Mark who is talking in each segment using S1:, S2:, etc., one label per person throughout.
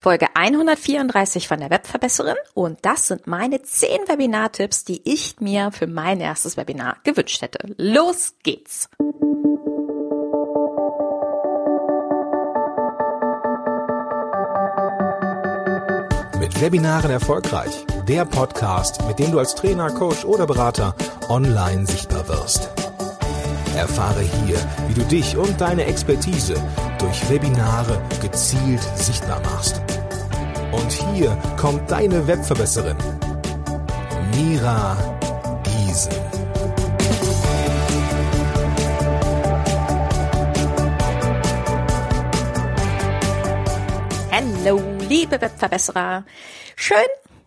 S1: Folge 134 von der Webverbesserin und das sind meine 10 Webinar-Tipps, die ich mir für mein erstes Webinar gewünscht hätte. Los geht's!
S2: Mit Webinaren erfolgreich. Der Podcast, mit dem du als Trainer, Coach oder Berater online sichtbar wirst. Erfahre hier, wie du dich und deine Expertise durch Webinare gezielt sichtbar machst. Und hier kommt deine Webverbesserin, Mira Giesen.
S1: Hallo, liebe Webverbesserer. Schön,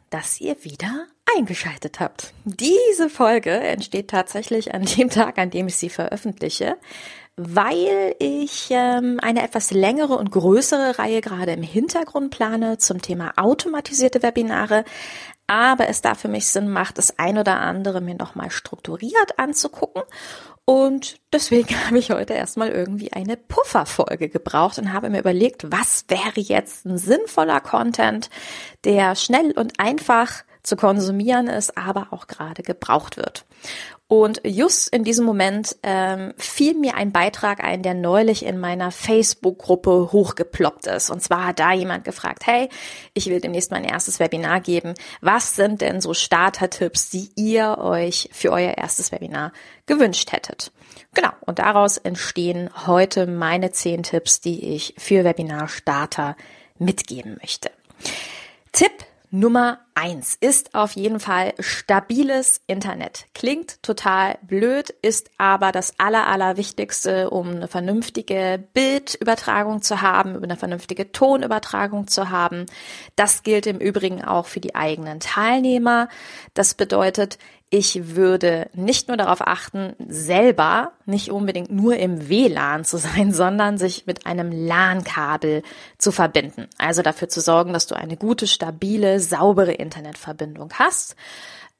S1: dass ihr wieder eingeschaltet habt. Diese Folge entsteht tatsächlich an dem Tag, an dem ich sie veröffentliche, weil ich ähm, eine etwas längere und größere Reihe gerade im Hintergrund plane zum Thema automatisierte Webinare. Aber es da für mich Sinn macht, das ein oder andere mir nochmal strukturiert anzugucken. Und deswegen habe ich heute erstmal irgendwie eine Pufferfolge gebraucht und habe mir überlegt, was wäre jetzt ein sinnvoller Content, der schnell und einfach zu konsumieren ist, aber auch gerade gebraucht wird. Und just in diesem Moment ähm, fiel mir ein Beitrag ein, der neulich in meiner Facebook-Gruppe hochgeploppt ist. Und zwar hat da jemand gefragt, hey, ich will demnächst mein erstes Webinar geben. Was sind denn so Starter-Tipps, die ihr euch für euer erstes Webinar gewünscht hättet? Genau, und daraus entstehen heute meine zehn Tipps, die ich für Webinar-Starter mitgeben möchte. Tipp Nummer eins ist auf jeden Fall stabiles Internet. Klingt total blöd, ist aber das aller, allerwichtigste, um eine vernünftige Bildübertragung zu haben, eine vernünftige Tonübertragung zu haben. Das gilt im Übrigen auch für die eigenen Teilnehmer. Das bedeutet, ich würde nicht nur darauf achten, selber nicht unbedingt nur im WLAN zu sein, sondern sich mit einem LAN-Kabel zu verbinden. Also dafür zu sorgen, dass du eine gute, stabile, saubere Internetverbindung hast.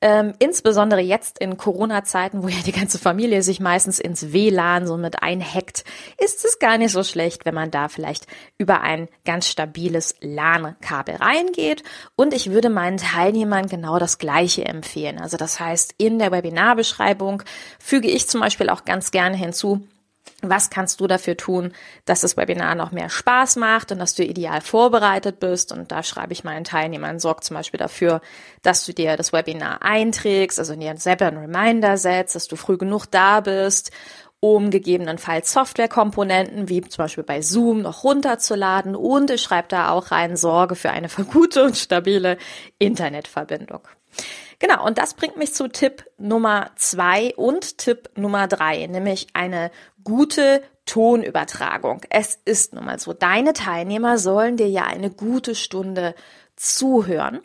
S1: Ähm, insbesondere jetzt in Corona-Zeiten, wo ja die ganze Familie sich meistens ins WLAN so mit einhackt, ist es gar nicht so schlecht, wenn man da vielleicht über ein ganz stabiles LAN-Kabel reingeht. Und ich würde meinen Teilnehmern genau das Gleiche empfehlen. Also das heißt, in der Webinarbeschreibung füge ich zum Beispiel auch ganz gerne hinzu, was kannst du dafür tun, dass das Webinar noch mehr Spaß macht und dass du ideal vorbereitet bist? Und da schreibe ich meinen Teilnehmern, sorg zum Beispiel dafür, dass du dir das Webinar einträgst, also dir selber einen Reminder setzt, dass du früh genug da bist, um gegebenenfalls Softwarekomponenten wie zum Beispiel bei Zoom noch runterzuladen. Und ich schreibe da auch rein, sorge für eine gute und stabile Internetverbindung. Genau, und das bringt mich zu Tipp Nummer zwei und Tipp Nummer drei, nämlich eine gute Tonübertragung. Es ist nun mal so, deine Teilnehmer sollen dir ja eine gute Stunde zuhören.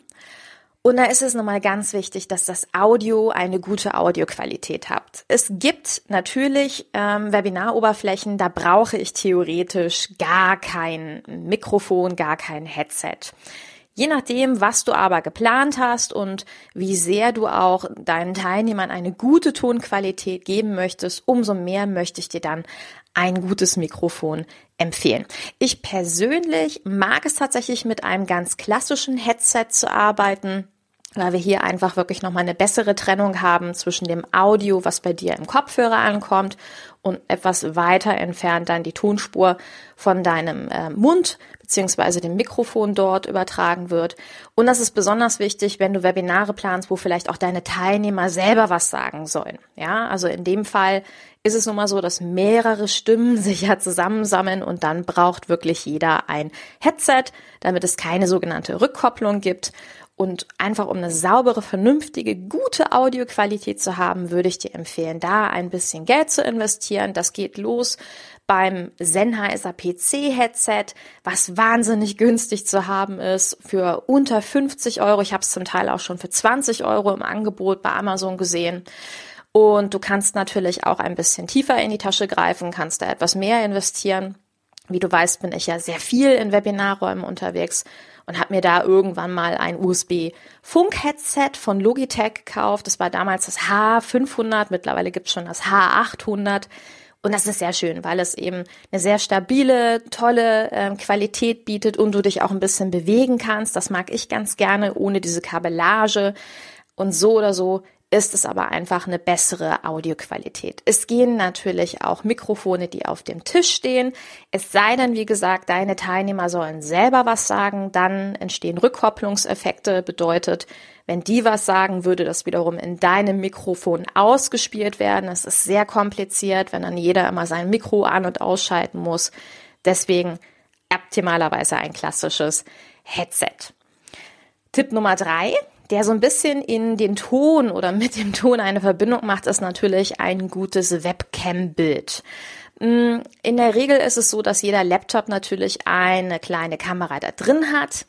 S1: Und da ist es nochmal ganz wichtig, dass das Audio eine gute Audioqualität hat. Es gibt natürlich ähm, Webinaroberflächen, da brauche ich theoretisch gar kein Mikrofon, gar kein Headset. Je nachdem, was du aber geplant hast und wie sehr du auch deinen Teilnehmern eine gute Tonqualität geben möchtest, umso mehr möchte ich dir dann ein gutes Mikrofon empfehlen. Ich persönlich mag es tatsächlich mit einem ganz klassischen Headset zu arbeiten weil wir hier einfach wirklich nochmal eine bessere Trennung haben zwischen dem Audio, was bei dir im Kopfhörer ankommt und etwas weiter entfernt dann die Tonspur von deinem äh, Mund beziehungsweise dem Mikrofon dort übertragen wird. Und das ist besonders wichtig, wenn du Webinare planst, wo vielleicht auch deine Teilnehmer selber was sagen sollen. Ja, also in dem Fall ist es nun mal so, dass mehrere Stimmen sich ja zusammensammeln und dann braucht wirklich jeder ein Headset, damit es keine sogenannte Rückkopplung gibt. Und einfach um eine saubere, vernünftige, gute Audioqualität zu haben, würde ich dir empfehlen, da ein bisschen Geld zu investieren. Das geht los beim Sennheiser PC Headset, was wahnsinnig günstig zu haben ist, für unter 50 Euro. Ich habe es zum Teil auch schon für 20 Euro im Angebot bei Amazon gesehen. Und du kannst natürlich auch ein bisschen tiefer in die Tasche greifen, kannst da etwas mehr investieren. Wie du weißt, bin ich ja sehr viel in Webinarräumen unterwegs und habe mir da irgendwann mal ein USB-Funk-Headset von Logitech gekauft. Das war damals das H500, mittlerweile gibt's schon das H800. Und das ist sehr schön, weil es eben eine sehr stabile, tolle äh, Qualität bietet und du dich auch ein bisschen bewegen kannst. Das mag ich ganz gerne, ohne diese Kabellage. Und so oder so ist es aber einfach eine bessere Audioqualität. Es gehen natürlich auch Mikrofone, die auf dem Tisch stehen. Es sei denn, wie gesagt, deine Teilnehmer sollen selber was sagen, dann entstehen Rückkopplungseffekte, bedeutet, wenn die was sagen, würde das wiederum in deinem Mikrofon ausgespielt werden. Es ist sehr kompliziert, wenn dann jeder immer sein Mikro an- und ausschalten muss. Deswegen optimalerweise ein klassisches Headset. Tipp Nummer drei der so ein bisschen in den Ton oder mit dem Ton eine Verbindung macht, ist natürlich ein gutes Webcam-Bild. Mm, in der Regel ist es so, dass jeder Laptop natürlich eine kleine Kamera da drin hat.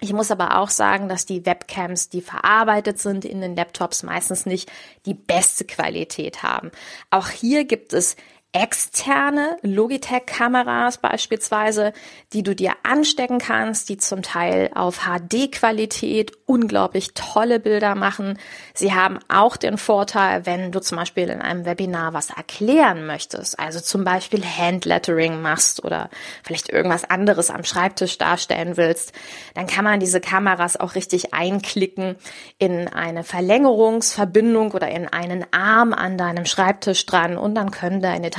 S1: Ich muss aber auch sagen, dass die Webcams, die verarbeitet sind in den Laptops, meistens nicht die beste Qualität haben. Auch hier gibt es externe Logitech-Kameras beispielsweise, die du dir anstecken kannst, die zum Teil auf HD-Qualität unglaublich tolle Bilder machen. Sie haben auch den Vorteil, wenn du zum Beispiel in einem Webinar was erklären möchtest, also zum Beispiel Handlettering machst oder vielleicht irgendwas anderes am Schreibtisch darstellen willst, dann kann man diese Kameras auch richtig einklicken in eine Verlängerungsverbindung oder in einen Arm an deinem Schreibtisch dran und dann können deine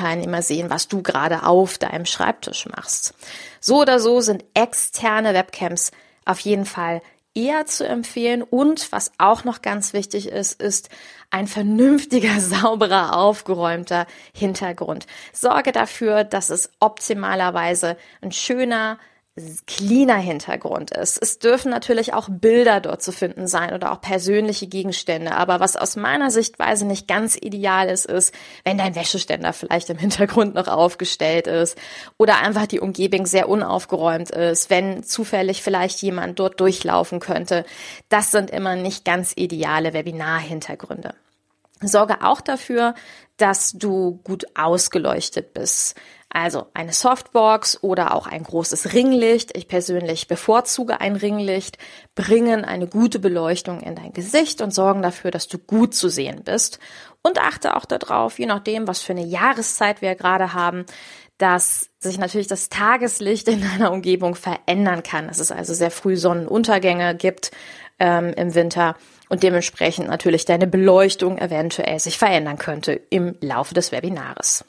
S1: sehen, was du gerade auf deinem Schreibtisch machst. So oder so sind externe Webcams auf jeden Fall eher zu empfehlen. Und was auch noch ganz wichtig ist, ist ein vernünftiger, sauberer, aufgeräumter Hintergrund. Sorge dafür, dass es optimalerweise ein schöner, cleaner Hintergrund ist. Es dürfen natürlich auch Bilder dort zu finden sein oder auch persönliche Gegenstände. Aber was aus meiner Sichtweise nicht ganz ideal ist, ist, wenn dein Wäscheständer vielleicht im Hintergrund noch aufgestellt ist oder einfach die Umgebung sehr unaufgeräumt ist, wenn zufällig vielleicht jemand dort durchlaufen könnte. Das sind immer nicht ganz ideale Webinar-Hintergründe. Sorge auch dafür, dass du gut ausgeleuchtet bist. Also eine Softbox oder auch ein großes Ringlicht. Ich persönlich bevorzuge ein Ringlicht, bringen eine gute Beleuchtung in dein Gesicht und sorgen dafür, dass du gut zu sehen bist. Und achte auch darauf, je nachdem, was für eine Jahreszeit wir gerade haben, dass sich natürlich das Tageslicht in deiner Umgebung verändern kann. Dass es also sehr früh Sonnenuntergänge gibt ähm, im Winter und dementsprechend natürlich deine Beleuchtung eventuell sich verändern könnte im Laufe des Webinares.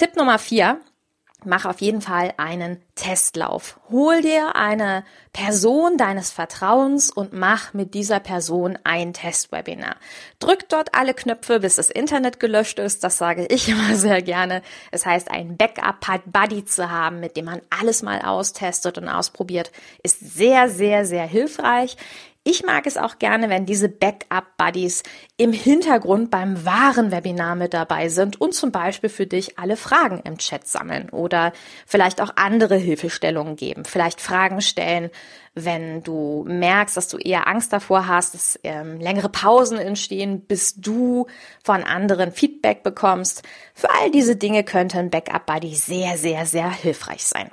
S1: Tipp Nummer vier. Mach auf jeden Fall einen Testlauf. Hol dir eine Person deines Vertrauens und mach mit dieser Person ein Testwebinar. Drück dort alle Knöpfe, bis das Internet gelöscht ist. Das sage ich immer sehr gerne. Es heißt, einen Backup-Buddy zu haben, mit dem man alles mal austestet und ausprobiert, ist sehr, sehr, sehr hilfreich. Ich mag es auch gerne, wenn diese Backup-Buddies im Hintergrund beim wahren Webinar mit dabei sind und zum Beispiel für dich alle Fragen im Chat sammeln oder vielleicht auch andere Hilfestellungen geben, vielleicht Fragen stellen, wenn du merkst, dass du eher Angst davor hast, dass ähm, längere Pausen entstehen, bis du von anderen Feedback bekommst. Für all diese Dinge könnte ein Backup-Buddy sehr, sehr, sehr hilfreich sein.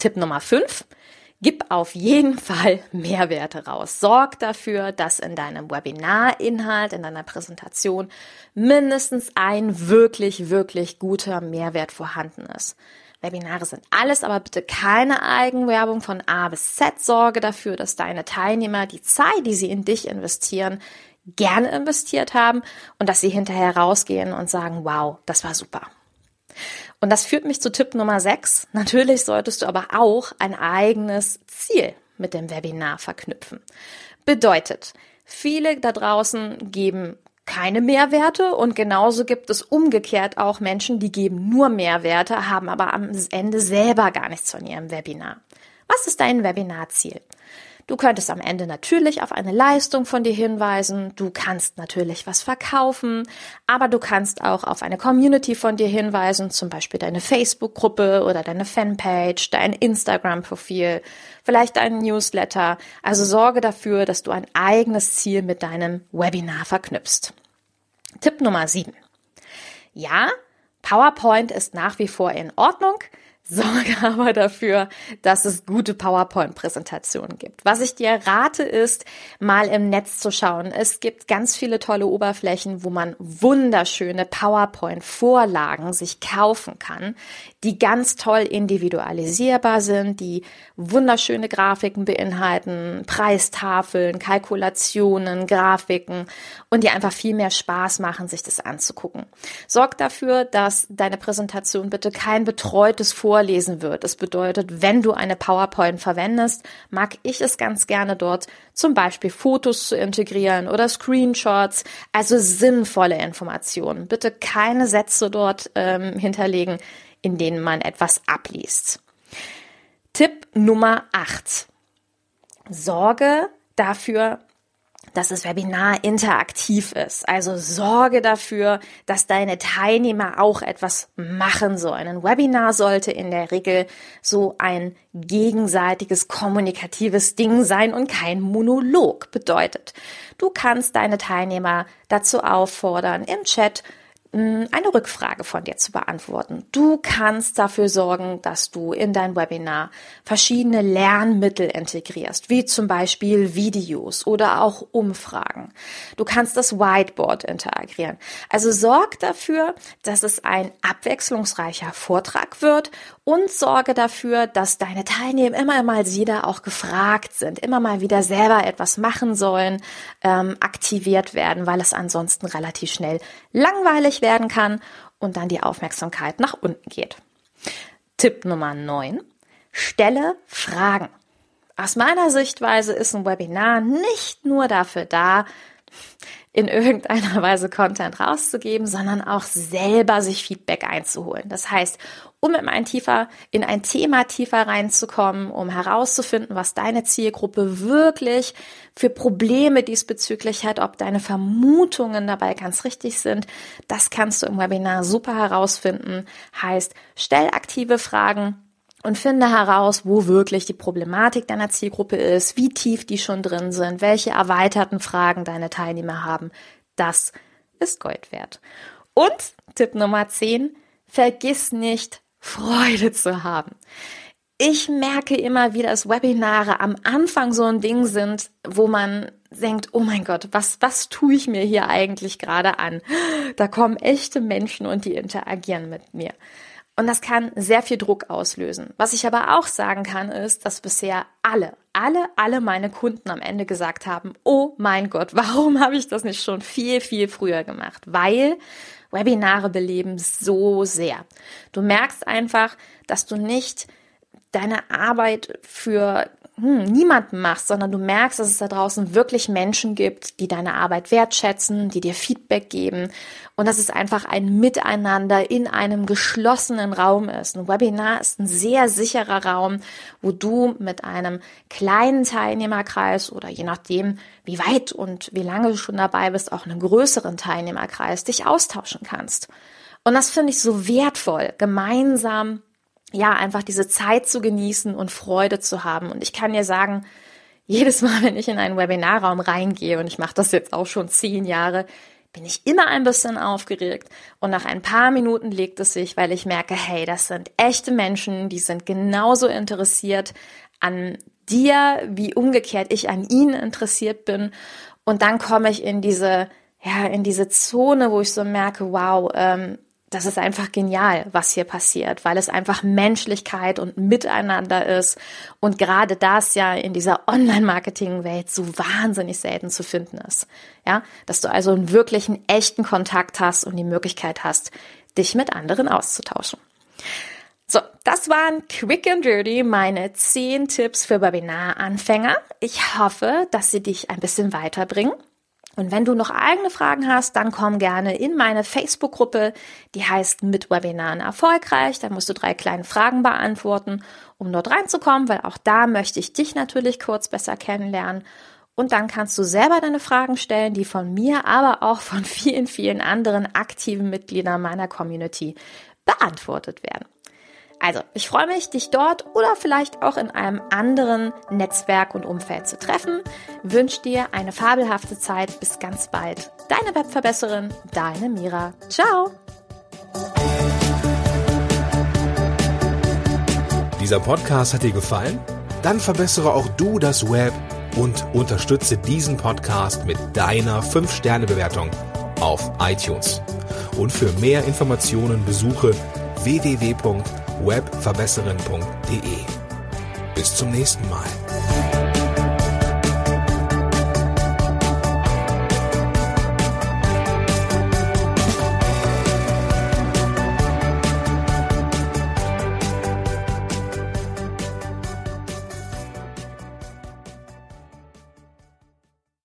S1: Tipp Nummer 5. Gib auf jeden Fall Mehrwerte raus. Sorg dafür, dass in deinem Webinarinhalt, in deiner Präsentation mindestens ein wirklich, wirklich guter Mehrwert vorhanden ist. Webinare sind alles, aber bitte keine Eigenwerbung von A bis Z. Sorge dafür, dass deine Teilnehmer die Zeit, die sie in dich investieren, gerne investiert haben und dass sie hinterher rausgehen und sagen, wow, das war super. Und das führt mich zu Tipp Nummer 6. Natürlich solltest du aber auch ein eigenes Ziel mit dem Webinar verknüpfen. Bedeutet, viele da draußen geben keine Mehrwerte und genauso gibt es umgekehrt auch Menschen, die geben nur Mehrwerte, haben aber am Ende selber gar nichts von ihrem Webinar. Was ist dein Webinarziel? Du könntest am Ende natürlich auf eine Leistung von dir hinweisen. Du kannst natürlich was verkaufen, aber du kannst auch auf eine Community von dir hinweisen, zum Beispiel deine Facebook-Gruppe oder deine Fanpage, dein Instagram-Profil, vielleicht deinen Newsletter. Also sorge dafür, dass du ein eigenes Ziel mit deinem Webinar verknüpfst. Tipp Nummer 7. Ja, PowerPoint ist nach wie vor in Ordnung. Sorge aber dafür, dass es gute PowerPoint-Präsentationen gibt. Was ich dir rate, ist, mal im Netz zu schauen. Es gibt ganz viele tolle Oberflächen, wo man wunderschöne PowerPoint-Vorlagen sich kaufen kann, die ganz toll individualisierbar sind, die wunderschöne Grafiken beinhalten, Preistafeln, Kalkulationen, Grafiken und die einfach viel mehr Spaß machen, sich das anzugucken. Sorg dafür, dass deine Präsentation bitte kein betreutes Vor vorlesen wird. Das bedeutet, wenn du eine PowerPoint verwendest, mag ich es ganz gerne dort zum Beispiel Fotos zu integrieren oder Screenshots, also sinnvolle Informationen. Bitte keine Sätze dort ähm, hinterlegen, in denen man etwas abliest. Tipp Nummer 8. Sorge dafür, dass das Webinar interaktiv ist. Also sorge dafür, dass deine Teilnehmer auch etwas machen sollen. Ein Webinar sollte in der Regel so ein gegenseitiges kommunikatives Ding sein und kein Monolog bedeutet. Du kannst deine Teilnehmer dazu auffordern, im Chat eine Rückfrage von dir zu beantworten. Du kannst dafür sorgen, dass du in dein Webinar verschiedene Lernmittel integrierst, wie zum Beispiel Videos oder auch Umfragen. Du kannst das Whiteboard integrieren. Also sorg dafür, dass es ein abwechslungsreicher Vortrag wird und sorge dafür, dass deine Teilnehmer immer mal wieder auch gefragt sind, immer mal wieder selber etwas machen sollen, ähm, aktiviert werden, weil es ansonsten relativ schnell langweilig werden kann und dann die Aufmerksamkeit nach unten geht. Tipp Nummer 9. Stelle Fragen. Aus meiner Sichtweise ist ein Webinar nicht nur dafür da, in irgendeiner Weise Content rauszugeben, sondern auch selber sich Feedback einzuholen. Das heißt, um in ein tiefer, in ein Thema tiefer reinzukommen, um herauszufinden, was deine Zielgruppe wirklich für Probleme diesbezüglich hat, ob deine Vermutungen dabei ganz richtig sind, das kannst du im Webinar super herausfinden. Heißt, stell aktive Fragen, und finde heraus, wo wirklich die Problematik deiner Zielgruppe ist, wie tief die schon drin sind, welche erweiterten Fragen deine Teilnehmer haben. Das ist Gold wert. Und Tipp Nummer 10, vergiss nicht, Freude zu haben. Ich merke immer wieder, dass Webinare am Anfang so ein Ding sind, wo man denkt, oh mein Gott, was, was tue ich mir hier eigentlich gerade an? Da kommen echte Menschen und die interagieren mit mir. Und das kann sehr viel Druck auslösen. Was ich aber auch sagen kann, ist, dass bisher alle, alle, alle meine Kunden am Ende gesagt haben, oh mein Gott, warum habe ich das nicht schon viel, viel früher gemacht? Weil Webinare beleben so sehr. Du merkst einfach, dass du nicht deine Arbeit für hm, niemanden machst, sondern du merkst, dass es da draußen wirklich Menschen gibt, die deine Arbeit wertschätzen, die dir Feedback geben und dass es einfach ein Miteinander in einem geschlossenen Raum ist. Ein Webinar ist ein sehr sicherer Raum, wo du mit einem kleinen Teilnehmerkreis oder je nachdem, wie weit und wie lange du schon dabei bist, auch einen größeren Teilnehmerkreis dich austauschen kannst. Und das finde ich so wertvoll, gemeinsam ja, einfach diese Zeit zu genießen und Freude zu haben. Und ich kann dir sagen, jedes Mal, wenn ich in einen Webinarraum reingehe, und ich mache das jetzt auch schon zehn Jahre, bin ich immer ein bisschen aufgeregt. Und nach ein paar Minuten legt es sich, weil ich merke, hey, das sind echte Menschen, die sind genauso interessiert an dir, wie umgekehrt ich an ihnen interessiert bin. Und dann komme ich in diese, ja, in diese Zone, wo ich so merke, wow, ähm, das ist einfach genial, was hier passiert, weil es einfach Menschlichkeit und Miteinander ist und gerade das ja in dieser Online-Marketing-Welt so wahnsinnig selten zu finden ist. Ja, dass du also einen wirklichen echten Kontakt hast und die Möglichkeit hast, dich mit anderen auszutauschen. So, das waren quick and dirty meine zehn Tipps für Webinar-Anfänger. Ich hoffe, dass sie dich ein bisschen weiterbringen. Und wenn du noch eigene Fragen hast, dann komm gerne in meine Facebook-Gruppe, die heißt mit Webinaren erfolgreich. Da musst du drei kleine Fragen beantworten, um dort reinzukommen, weil auch da möchte ich dich natürlich kurz besser kennenlernen. Und dann kannst du selber deine Fragen stellen, die von mir, aber auch von vielen, vielen anderen aktiven Mitgliedern meiner Community beantwortet werden. Also, ich freue mich, dich dort oder vielleicht auch in einem anderen Netzwerk und Umfeld zu treffen. Wünsche dir eine fabelhafte Zeit. Bis ganz bald. Deine Webverbesserin, deine Mira. Ciao!
S2: Dieser Podcast hat dir gefallen? Dann verbessere auch du das Web und unterstütze diesen Podcast mit deiner 5-Sterne-Bewertung auf iTunes. Und für mehr Informationen besuche www.webverbesserin.de. Bis zum nächsten Mal.